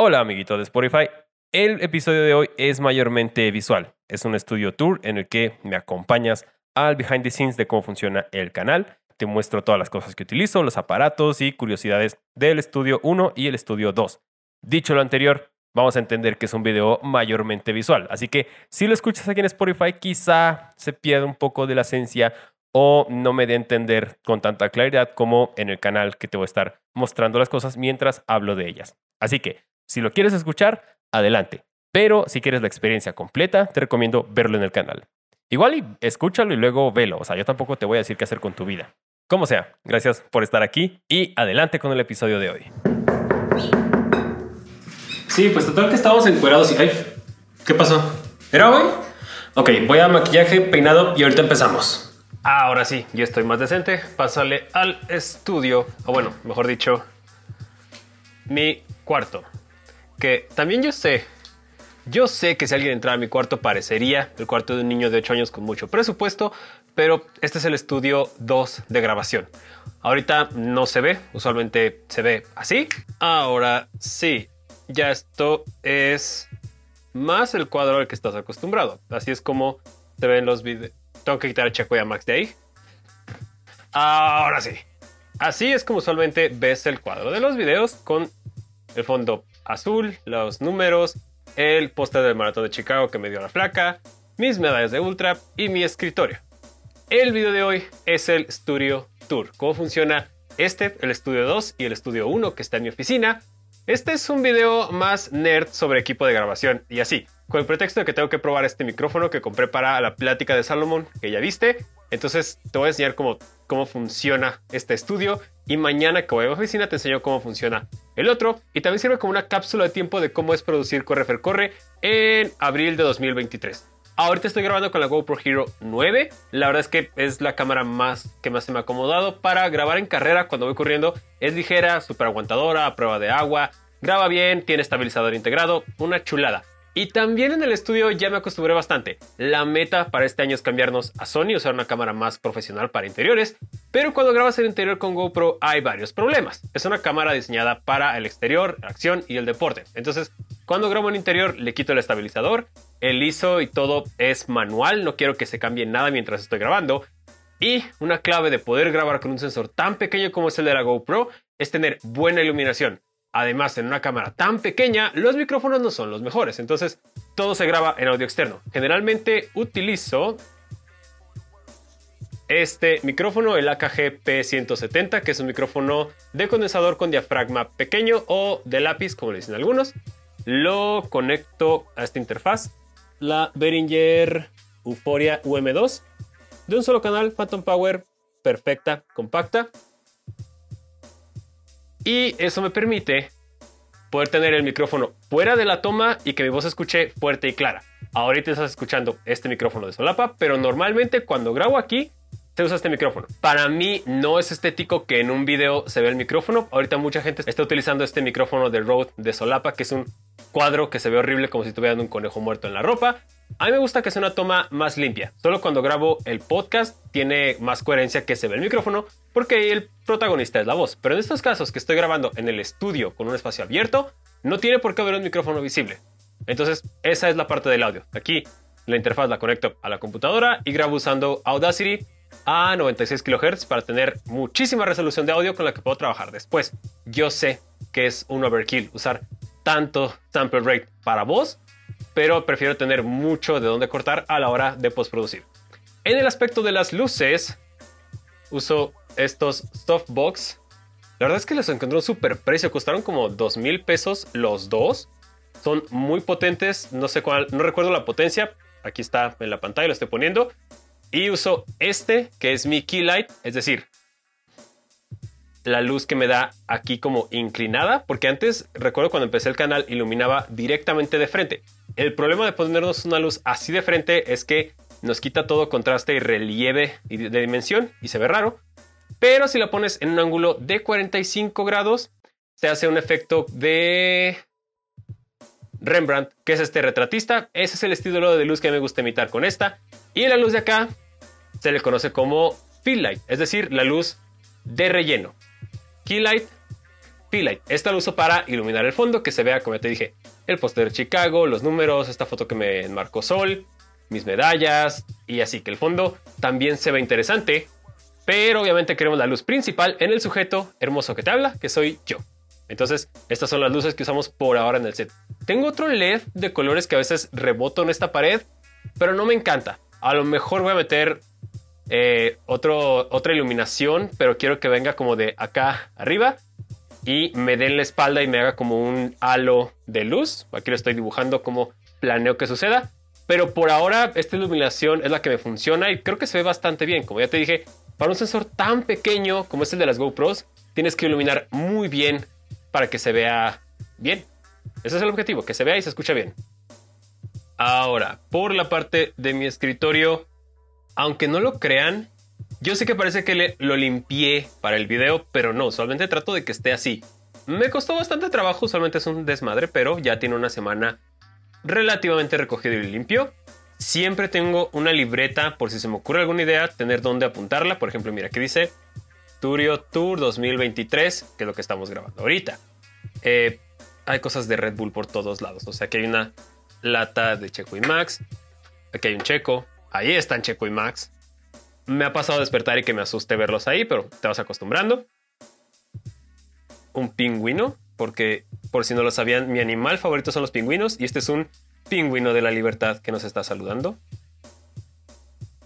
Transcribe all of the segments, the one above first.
Hola amiguito de Spotify. El episodio de hoy es mayormente visual. Es un estudio tour en el que me acompañas al behind the scenes de cómo funciona el canal. Te muestro todas las cosas que utilizo, los aparatos y curiosidades del estudio 1 y el estudio 2. Dicho lo anterior, vamos a entender que es un video mayormente visual. Así que si lo escuchas aquí en Spotify, quizá se pierda un poco de la esencia o no me dé a entender con tanta claridad como en el canal que te voy a estar mostrando las cosas mientras hablo de ellas. Así que, si lo quieres escuchar, adelante. Pero si quieres la experiencia completa, te recomiendo verlo en el canal. Igual y escúchalo y luego velo. O sea, yo tampoco te voy a decir qué hacer con tu vida. Como sea, gracias por estar aquí y adelante con el episodio de hoy. Sí, pues total que estábamos encuerados y... ¡Ay! ¿Qué pasó? ¿Era hoy? Ok, voy a maquillaje, peinado y ahorita empezamos. Ahora sí, ya estoy más decente. Pásale al estudio, o bueno, mejor dicho, mi cuarto. Que también yo sé, yo sé que si alguien entrara a mi cuarto parecería el cuarto de un niño de 8 años con mucho presupuesto, pero este es el estudio 2 de grabación. Ahorita no se ve, usualmente se ve así. Ahora sí, ya esto es más el cuadro al que estás acostumbrado. Así es como se ven los videos. Tengo que quitar a Checo y a Max de ahí. Ahora sí. Así es como usualmente ves el cuadro de los videos con el fondo azul, los números, el póster del maratón de Chicago que me dio la flaca, mis medallas de ultra y mi escritorio. El video de hoy es el Studio Tour. ¿Cómo funciona este, el Studio 2 y el Studio 1 que está en mi oficina? Este es un video más nerd sobre equipo de grabación y así con el pretexto de que tengo que probar este micrófono que compré para la plática de Salomón, que ya viste. Entonces te voy a enseñar cómo, cómo funciona este estudio y mañana que voy a la oficina te enseño cómo funciona el otro y también sirve como una cápsula de tiempo de cómo es producir Corre Fer Corre en abril de 2023. Ahorita estoy grabando con la GoPro Hero 9. La verdad es que es la cámara más que más se me ha acomodado para grabar en carrera cuando voy corriendo. Es ligera, súper aguantadora, prueba de agua, graba bien, tiene estabilizador integrado, una chulada. Y también en el estudio ya me acostumbré bastante. La meta para este año es cambiarnos a Sony, usar una cámara más profesional para interiores, pero cuando grabas el interior con GoPro hay varios problemas. Es una cámara diseñada para el exterior, la acción y el deporte. Entonces, cuando grabo en interior le quito el estabilizador, el ISO y todo es manual, no quiero que se cambie nada mientras estoy grabando. Y una clave de poder grabar con un sensor tan pequeño como es el de la GoPro es tener buena iluminación. Además, en una cámara tan pequeñña, los micrófonos no son los mejores, entonces todo se graba en audio externo. Generalmente utilizo este micrófono, el AKG P170, que es un micrófono de condensador con diafragma pequeño o de lápiz, como le dicen algunos. Lo conecto a esta interfaz, la Behringer Euphoria UM2, de un solo canal, Phantom Power, perfecta, compacta. Y eso me permite poder tener el micrófono fuera de la toma y que mi voz escuche fuerte y clara. Ahorita estás escuchando este micrófono de solapa, pero normalmente cuando grabo aquí se usa este micrófono. Para mí no es estético que en un video se vea el micrófono. Ahorita mucha gente está utilizando este micrófono de Rode de solapa, que es un cuadro que se ve horrible como si tuvieran un conejo muerto en la ropa. A mí me gusta que sea una toma más limpia. Solo cuando grabo el podcast tiene más coherencia que se ve el micrófono porque el protagonista es la voz. Pero en estos casos que estoy grabando en el estudio con un espacio abierto, no tiene por qué haber un micrófono visible. Entonces, esa es la parte del audio. Aquí la interfaz la conecto a la computadora y grabo usando Audacity a 96 kHz para tener muchísima resolución de audio con la que puedo trabajar después. Yo sé que es un overkill usar tanto sample rate para voz pero prefiero tener mucho de dónde cortar a la hora de postproducir. En el aspecto de las luces, uso estos softbox. La verdad es que los encontré un super precio, costaron como 2 mil pesos los dos. Son muy potentes, no sé cuál, no recuerdo la potencia. Aquí está en la pantalla, lo estoy poniendo. Y uso este, que es mi key light, es decir, la luz que me da aquí como inclinada, porque antes, recuerdo cuando empecé el canal, iluminaba directamente de frente. El problema de ponernos una luz así de frente es que nos quita todo contraste y relieve de dimensión y se ve raro. Pero si la pones en un ángulo de 45 grados, se hace un efecto de Rembrandt, que es este retratista. Ese es el estilo de luz que me gusta imitar con esta. Y la luz de acá se le conoce como fill light, es decir, la luz de relleno. Key light P-Light. Esta lo uso para iluminar el fondo, que se vea, como ya te dije, el póster de Chicago, los números, esta foto que me enmarcó Sol, mis medallas y así que el fondo también se ve interesante. Pero obviamente queremos la luz principal en el sujeto hermoso que te habla, que soy yo. Entonces, estas son las luces que usamos por ahora en el set. Tengo otro LED de colores que a veces reboto en esta pared, pero no me encanta. A lo mejor voy a meter eh, otra iluminación, pero quiero que venga como de acá arriba y me den la espalda y me haga como un halo de luz. Aquí lo estoy dibujando como planeo que suceda. Pero por ahora esta iluminación es la que me funciona y creo que se ve bastante bien. Como ya te dije, para un sensor tan pequeño como es el de las GoPros, tienes que iluminar muy bien para que se vea bien. Ese es el objetivo, que se vea y se escucha bien. Ahora, por la parte de mi escritorio, aunque no lo crean, yo sé que parece que lo limpié para el video, pero no, solamente trato de que esté así. Me costó bastante trabajo, solamente es un desmadre, pero ya tiene una semana relativamente recogido y limpio. Siempre tengo una libreta por si se me ocurre alguna idea, tener dónde apuntarla. Por ejemplo, mira, aquí dice Turio Tour 2023, que es lo que estamos grabando ahorita. Eh, hay cosas de Red Bull por todos lados. O sea, que hay una lata de Checo y Max. Aquí hay un Checo. Ahí están Checo y Max. Me ha pasado despertar y que me asuste verlos ahí, pero te vas acostumbrando. Un pingüino, porque por si no lo sabían, mi animal favorito son los pingüinos y este es un pingüino de la libertad que nos está saludando.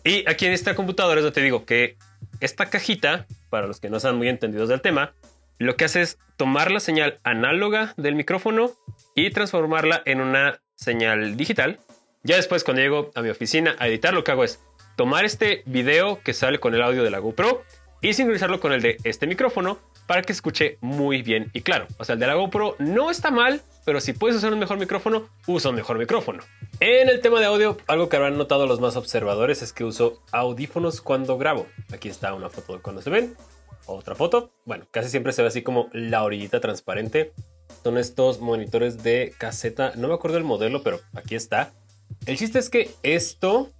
Y aquí en esta computadora es donde te digo que esta cajita, para los que no sean muy entendidos del tema, lo que hace es tomar la señal análoga del micrófono y transformarla en una señal digital ya después, cuando llego a mi oficina a editar, lo que hago es tomar este video que sale con el audio de la GoPro y sincronizarlo con el de este micrófono para que escuche muy bien y claro. O sea, el de la GoPro no está mal, pero si puedes usar un mejor micrófono, usa un mejor micrófono. En el tema de audio, algo que habrán notado los más observadores es que uso audífonos cuando grabo. Aquí está una foto de cuando se ven. Otra foto. Bueno, casi siempre se ve así como la orillita transparente. Son estos monitores de caseta. No me acuerdo el modelo, pero aquí está. El chiste es que esto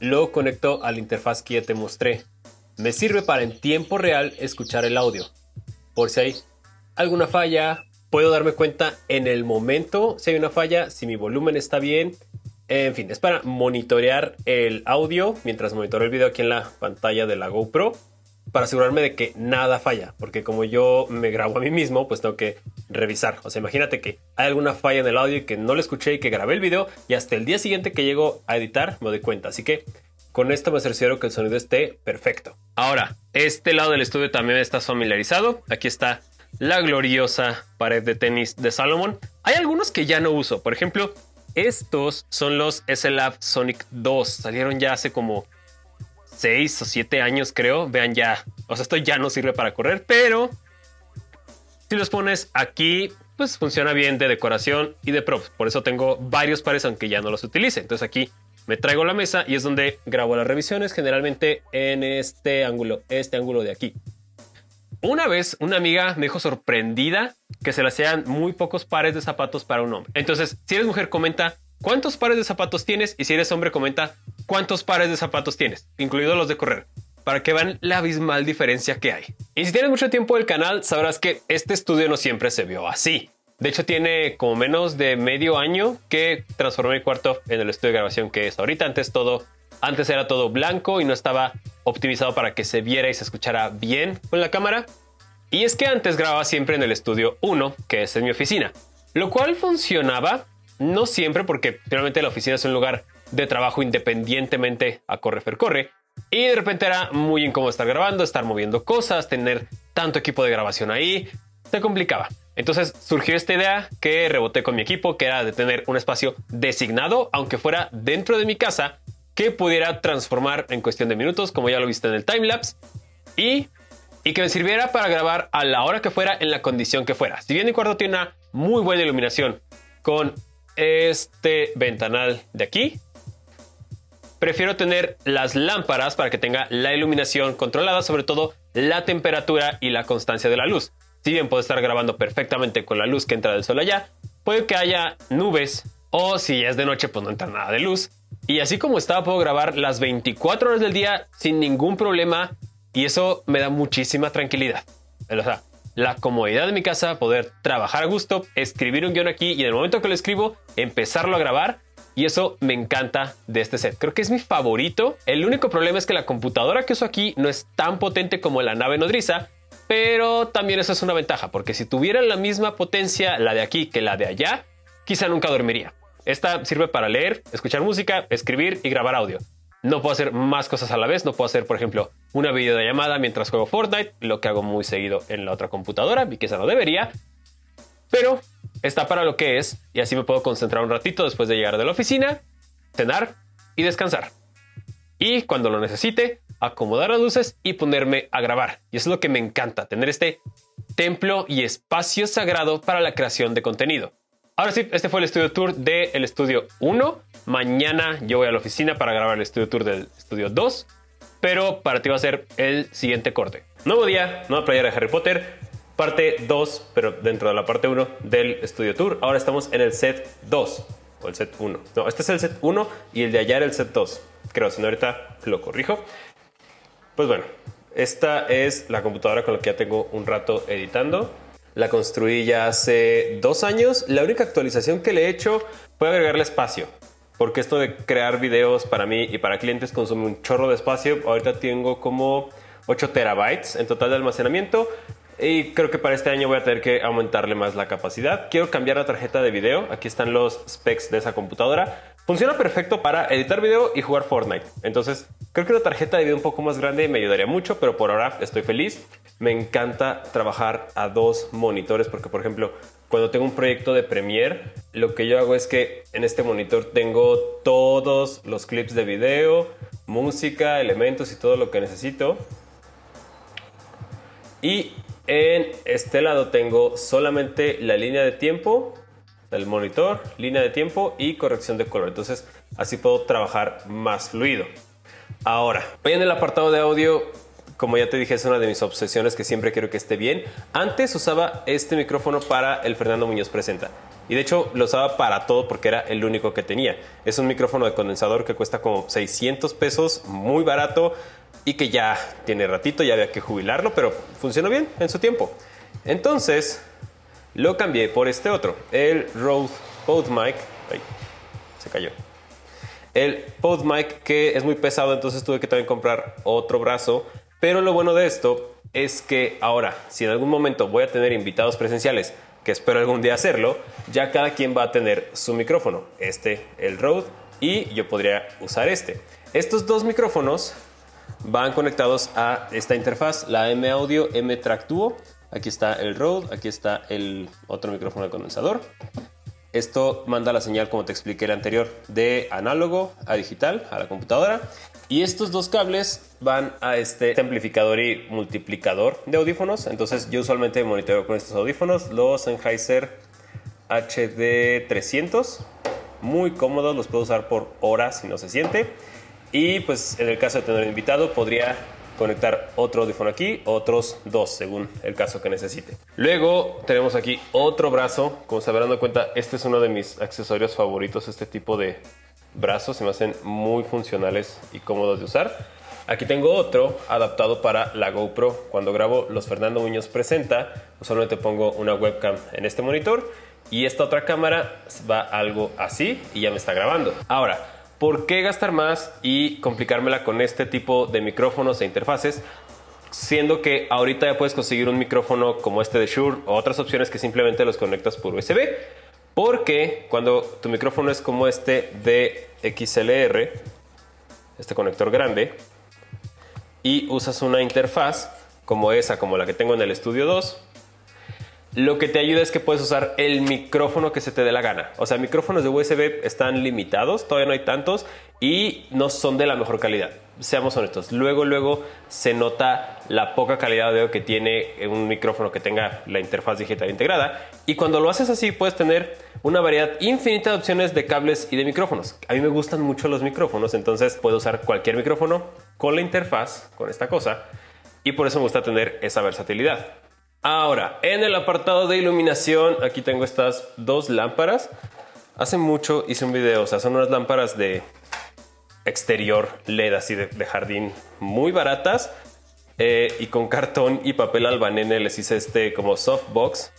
lo conecto a la interfaz que ya te mostré. Me sirve para en tiempo real escuchar el audio. Por si hay alguna falla, puedo darme cuenta en el momento si hay una falla, si mi volumen está bien. En fin, es para monitorear el audio mientras monitoreo el video aquí en la pantalla de la GoPro para asegurarme de que nada falla, porque como yo me grabo a mí mismo, pues tengo que revisar. O sea, imagínate que hay alguna falla en el audio y que no lo escuché y que grabé el video y hasta el día siguiente que llego a editar me doy cuenta. Así que con esto me cercioro que el sonido esté perfecto. Ahora, este lado del estudio también estás familiarizado. Aquí está la gloriosa pared de tenis de Salomon. Hay algunos que ya no uso. Por ejemplo, estos son los SLAB Sonic 2. Salieron ya hace como 6 o 7 años, creo. Vean ya. O sea, esto ya no sirve para correr, pero si los pones aquí, pues funciona bien de decoración y de props. Por eso tengo varios pares, aunque ya no los utilice. Entonces aquí me traigo la mesa y es donde grabo las revisiones, generalmente en este ángulo, este ángulo de aquí. Una vez una amiga me dijo sorprendida que se le hacían muy pocos pares de zapatos para un hombre. Entonces, si eres mujer, comenta cuántos pares de zapatos tienes y si eres hombre, comenta cuántos pares de zapatos tienes, incluidos los de correr para que vean la abismal diferencia que hay. Y si tienes mucho tiempo del canal, sabrás que este estudio no siempre se vio así. De hecho, tiene como menos de medio año que transformé mi cuarto en el estudio de grabación que es ahorita. Antes todo, antes era todo blanco y no estaba optimizado para que se viera y se escuchara bien con la cámara. Y es que antes grababa siempre en el estudio 1, que es en mi oficina, lo cual funcionaba no siempre porque finalmente la oficina es un lugar de trabajo independientemente a corre corre, y de repente era muy incómodo estar grabando, estar moviendo cosas, tener tanto equipo de grabación ahí, se complicaba. Entonces surgió esta idea que reboté con mi equipo, que era de tener un espacio designado, aunque fuera dentro de mi casa, que pudiera transformar en cuestión de minutos, como ya lo viste en el timelapse, y, y que me sirviera para grabar a la hora que fuera, en la condición que fuera. Si bien mi cuarto tiene una muy buena iluminación con este ventanal de aquí, prefiero tener las lámparas para que tenga la iluminación controlada, sobre todo la temperatura y la constancia de la luz. Si bien puedo estar grabando perfectamente con la luz que entra del sol allá, puede que haya nubes o si es de noche pues no entra nada de luz. Y así como estaba puedo grabar las 24 horas del día sin ningún problema y eso me da muchísima tranquilidad. La comodidad de mi casa, poder trabajar a gusto, escribir un guion aquí y en el momento que lo escribo, empezarlo a grabar. Y eso me encanta de este set. Creo que es mi favorito. El único problema es que la computadora que uso aquí no es tan potente como la nave nodriza, pero también eso es una ventaja, porque si tuviera la misma potencia la de aquí que la de allá, quizá nunca dormiría. Esta sirve para leer, escuchar música, escribir y grabar audio. No puedo hacer más cosas a la vez. No puedo hacer, por ejemplo, una videollamada mientras juego Fortnite, lo que hago muy seguido en la otra computadora y que esa no debería. Pero está para lo que es y así me puedo concentrar un ratito después de llegar de la oficina, cenar y descansar. Y cuando lo necesite, acomodar las luces y ponerme a grabar. Y eso es lo que me encanta, tener este templo y espacio sagrado para la creación de contenido. Ahora sí, este fue el estudio tour del estudio 1. Mañana yo voy a la oficina para grabar el estudio tour del estudio 2. Pero para ti va a ser el siguiente corte. Nuevo día, nueva playera de Harry Potter. Parte 2, pero dentro de la parte 1 del estudio tour. Ahora estamos en el set 2 o el set 1. No, este es el set 1 y el de allá era el set 2. Creo, si no ahorita lo corrijo. Pues bueno, esta es la computadora con la que ya tengo un rato editando. La construí ya hace dos años. La única actualización que le he hecho fue agregarle espacio. Porque esto de crear videos para mí y para clientes consume un chorro de espacio. Ahorita tengo como 8 terabytes en total de almacenamiento. Y creo que para este año voy a tener que aumentarle más la capacidad. Quiero cambiar la tarjeta de video. Aquí están los specs de esa computadora. Funciona perfecto para editar video y jugar Fortnite. Entonces, creo que una tarjeta de video un poco más grande me ayudaría mucho, pero por ahora estoy feliz. Me encanta trabajar a dos monitores porque, por ejemplo, cuando tengo un proyecto de Premiere, lo que yo hago es que en este monitor tengo todos los clips de video, música, elementos y todo lo que necesito. Y en este lado tengo solamente la línea de tiempo del monitor, línea de tiempo y corrección de color. Entonces así puedo trabajar más fluido. Ahora, hoy en el apartado de audio, como ya te dije, es una de mis obsesiones que siempre quiero que esté bien. Antes usaba este micrófono para el Fernando Muñoz Presenta. Y de hecho lo usaba para todo porque era el único que tenía. Es un micrófono de condensador que cuesta como 600 pesos, muy barato y que ya tiene ratito, ya había que jubilarlo, pero funcionó bien en su tiempo. Entonces lo cambié por este otro, el Rode PodMic. Ay, se cayó. El PodMic que es muy pesado, entonces tuve que también comprar otro brazo. Pero lo bueno de esto es que ahora, si en algún momento voy a tener invitados presenciales, que espero algún día hacerlo, ya cada quien va a tener su micrófono. Este, el Rode, y yo podría usar este. Estos dos micrófonos van conectados a esta interfaz, la M Audio M Track Duo. Aquí está el Rode, aquí está el otro micrófono de condensador. Esto manda la señal, como te expliqué el anterior, de análogo a digital a la computadora. Y estos dos cables van a este amplificador y multiplicador de audífonos. Entonces yo usualmente monitoreo con estos audífonos, los Sennheiser HD300. Muy cómodos, los puedo usar por horas si no se siente. Y pues en el caso de tener invitado podría conectar otro audífono aquí, otros dos según el caso que necesite. Luego tenemos aquí otro brazo, como se habrán dado cuenta, este es uno de mis accesorios favoritos, este tipo de brazos se me hacen muy funcionales y cómodos de usar. Aquí tengo otro adaptado para la GoPro. Cuando grabo los Fernando Muñoz presenta, usualmente pongo una webcam en este monitor y esta otra cámara va algo así y ya me está grabando. Ahora, ¿Por qué gastar más y complicármela con este tipo de micrófonos e interfaces? Siendo que ahorita ya puedes conseguir un micrófono como este de Shure o otras opciones que simplemente los conectas por USB. Porque cuando tu micrófono es como este de XLR, este conector grande, y usas una interfaz como esa, como la que tengo en el Studio 2, lo que te ayuda es que puedes usar el micrófono que se te dé la gana. O sea, micrófonos de USB están limitados, todavía no hay tantos y no son de la mejor calidad. Seamos honestos. Luego, luego se nota la poca calidad de audio que tiene un micrófono que tenga la interfaz digital integrada. Y cuando lo haces así, puedes tener una variedad infinita de opciones de cables y de micrófonos. A mí me gustan mucho los micrófonos, entonces puedo usar cualquier micrófono con la interfaz, con esta cosa. Y por eso me gusta tener esa versatilidad. Ahora, en el apartado de iluminación, aquí tengo estas dos lámparas. Hace mucho hice un video, o sea, son unas lámparas de exterior LED así de, jardín muy baratas. eh, y con cartón y papel albanene les hice este como softbox.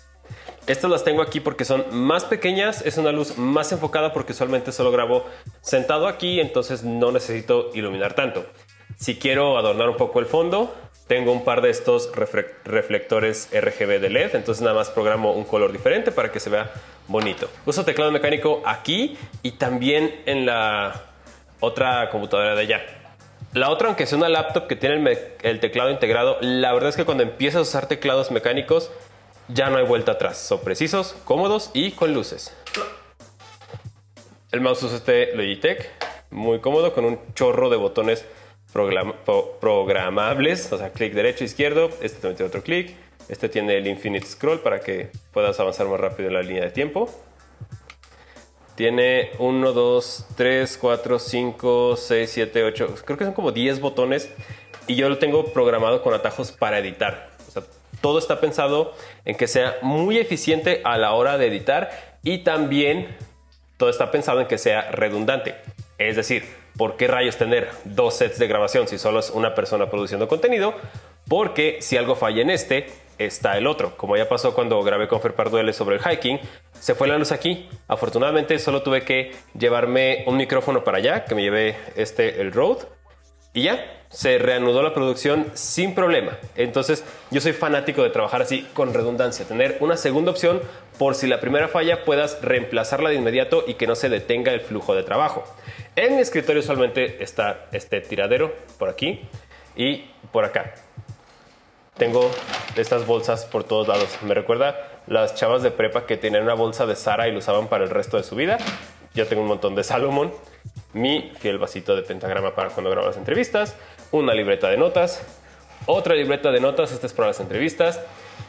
Estas las tengo aquí porque son más pequeñas, es una luz más enfocada porque usualmente solo grabo sentado aquí, entonces no necesito iluminar tanto. Si quiero adornar un poco el fondo, tengo un par de estos reflectores RGB de LED, entonces nada más programo un color diferente para que se vea bonito. Uso teclado mecánico aquí y también en la otra computadora de allá. La otra, aunque sea una laptop que tiene el, teclado integrado, la verdad es que cuando empiezas a usar teclados mecánicos ya no hay vuelta atrás. Son precisos, cómodos y con luces. El mouse usa este Logitech, muy cómodo, con un chorro de botones programables, o sea, clic derecho, izquierdo. Este también tiene otro clic. Este tiene el Infinite Scroll para que puedas avanzar más rápido en la línea de tiempo. Tiene 1, 2, 3, 4, 5, 6, 7, 8. Creo que son como 10 botones. Y yo lo tengo programado con atajos para editar. O sea, todo está pensado en que sea muy eficiente a la hora de editar. Y también todo está pensado en que sea redundante. Es decir, ¿por qué rayos tener dos sets de grabación si solo es una persona produciendo contenido? Porque si algo falla en este, está el otro. Como ya pasó cuando grabé con Fer Parduele sobre el hiking, se fue la luz aquí. Afortunadamente solo tuve que llevarme un micrófono para allá, que me llevé este, el Rode, y ya, se reanudó la producción sin problema. Entonces yo soy fanático de trabajar así con redundancia, tener una segunda opción por si la primera falla puedas reemplazarla de inmediato y que no se detenga el flujo de trabajo. En mi escritorio usualmente está este tiradero por aquí y por acá tengo estas bolsas por todos lados. Me recuerda las chavas de prepa que tenían una bolsa de Sara y lo usaban para el resto de su vida. Yo tengo un montón de Salomon, mi fiel vasito de pentagrama para cuando grabo las entrevistas, una libreta de notas, otra libreta de notas, esta es para las entrevistas.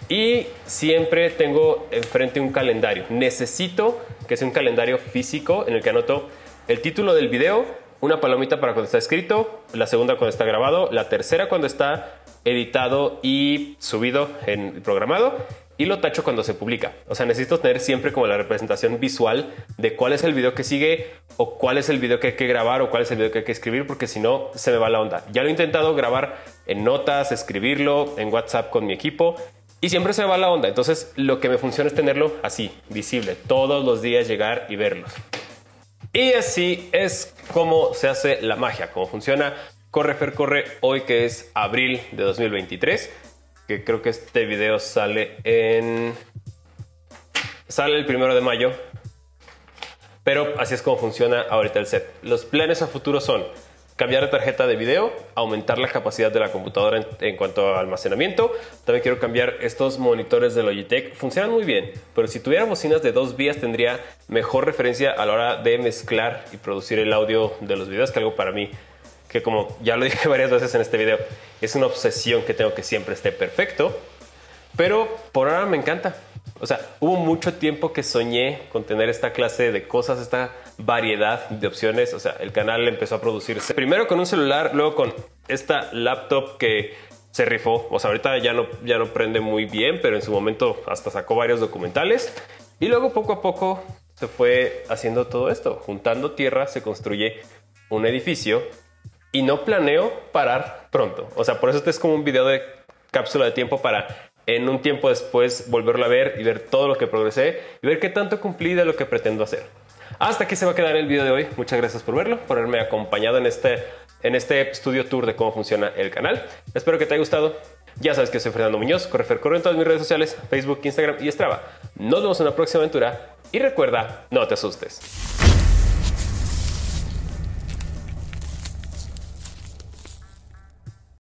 Y siempre tengo enfrente un calendario. Necesito que sea un calendario físico en el que anoto el título del video, una palomita para cuando está escrito, la segunda cuando está grabado, la tercera cuando está editado y subido en programado y lo tacho cuando se publica. O sea, necesito tener siempre como la representación visual de cuál es el video que sigue o cuál es el video que hay que grabar o cuál es el video que hay que escribir porque si no se me va la onda. Ya lo he intentado grabar en notas, escribirlo en WhatsApp con mi equipo y siempre se me va la onda. Entonces lo que me funciona es tenerlo así, visible, todos los días llegar y verlos. Y así es como se hace la magia, cómo funciona Corre Fer Corre hoy que es abril de 2023, que creo que este video sale en... Sale el primero de mayo, pero así es como funciona ahorita el set. Los planes a futuro son cambiar de tarjeta de video, aumentar la capacidad de la computadora en, cuanto a almacenamiento. También quiero cambiar estos monitores de Logitech. Funcionan muy bien, pero si tuviera bocinas de dos vías tendría mejor referencia a la hora de mezclar y producir el audio de los videos, que algo para mí que como ya lo dije varias veces en este video, es una obsesión que tengo que siempre esté perfecto, pero por ahora me encanta. O sea, hubo mucho tiempo que soñé con tener esta clase de cosas, esta variedad de opciones. O sea, el canal empezó a producirse primero con un celular, luego con esta laptop que se rifó. O sea, ahorita ya no, ya no prende muy bien, pero en su momento hasta sacó varios documentales. Y luego poco a poco se fue haciendo todo esto. Juntando tierra se construye un edificio y no planeo parar pronto. O sea, por eso este es como un video de cápsula de tiempo para en un tiempo después volverlo a ver y ver todo lo que progresé y ver qué tanto cumplí de lo que pretendo hacer. Hasta aquí se va a quedar el video de hoy. Muchas gracias por verlo, por haberme acompañado en este, en este estudio tour de cómo funciona el canal. Espero que te haya gustado. Ya sabes que soy Fernando Muñoz, Correfer Corre en todas mis redes sociales, Facebook, Instagram y Strava. Nos vemos en la próxima aventura y recuerda, no te asustes.